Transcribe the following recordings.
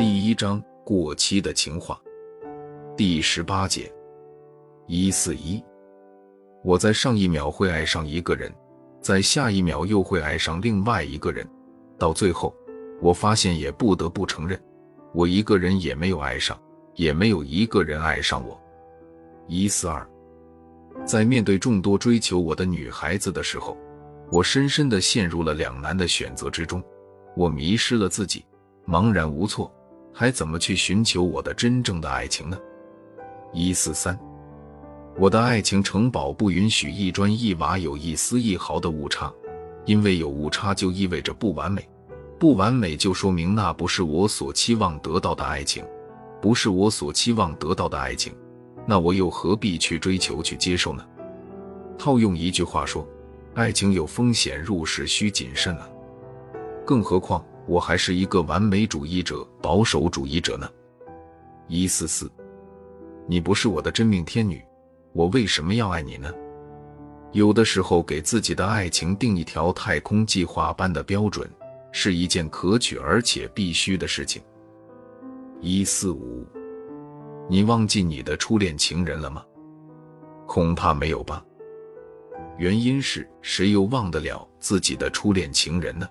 第一章过期的情话，第十八节一四一。我在上一秒会爱上一个人，在下一秒又会爱上另外一个人，到最后，我发现也不得不承认，我一个人也没有爱上，也没有一个人爱上我。一四二。在面对众多追求我的女孩子的时候，我深深的陷入了两难的选择之中，我迷失了自己，茫然无措。还怎么去寻求我的真正的爱情呢？一四三，我的爱情城堡不允许一砖一瓦有一丝一毫的误差，因为有误差就意味着不完美，不完美就说明那不是我所期望得到的爱情，不是我所期望得到的爱情，那我又何必去追求去接受呢？套用一句话说，爱情有风险，入市需谨慎啊，更何况。我还是一个完美主义者、保守主义者呢。一四四，你不是我的真命天女，我为什么要爱你呢？有的时候，给自己的爱情定一条太空计划般的标准，是一件可取而且必须的事情。一四五，你忘记你的初恋情人了吗？恐怕没有吧。原因是谁又忘得了自己的初恋情人呢？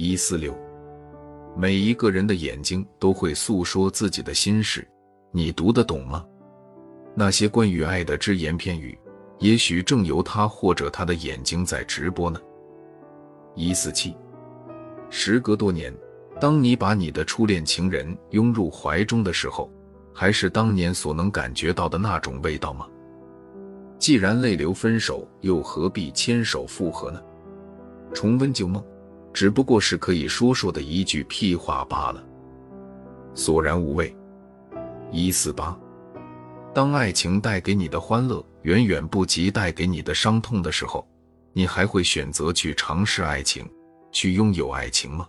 一四六，每一个人的眼睛都会诉说自己的心事，你读得懂吗？那些关于爱的只言片语，也许正由他或者他的眼睛在直播呢。一四七，时隔多年，当你把你的初恋情人拥入怀中的时候，还是当年所能感觉到的那种味道吗？既然泪流分手，又何必牵手复合呢？重温旧梦。只不过是可以说说的一句屁话罢了，索然无味。一四八，当爱情带给你的欢乐远远不及带给你的伤痛的时候，你还会选择去尝试爱情，去拥有爱情吗？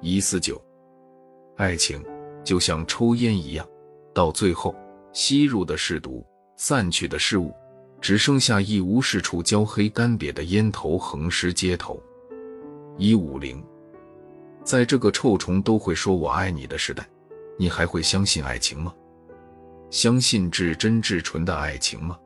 一四九，爱情就像抽烟一样，到最后吸入的是毒，散去的是雾，只剩下一无是处焦黑干瘪的烟头横尸街头。一五零，在这个臭虫都会说我爱你的时代，你还会相信爱情吗？相信至真至纯的爱情吗？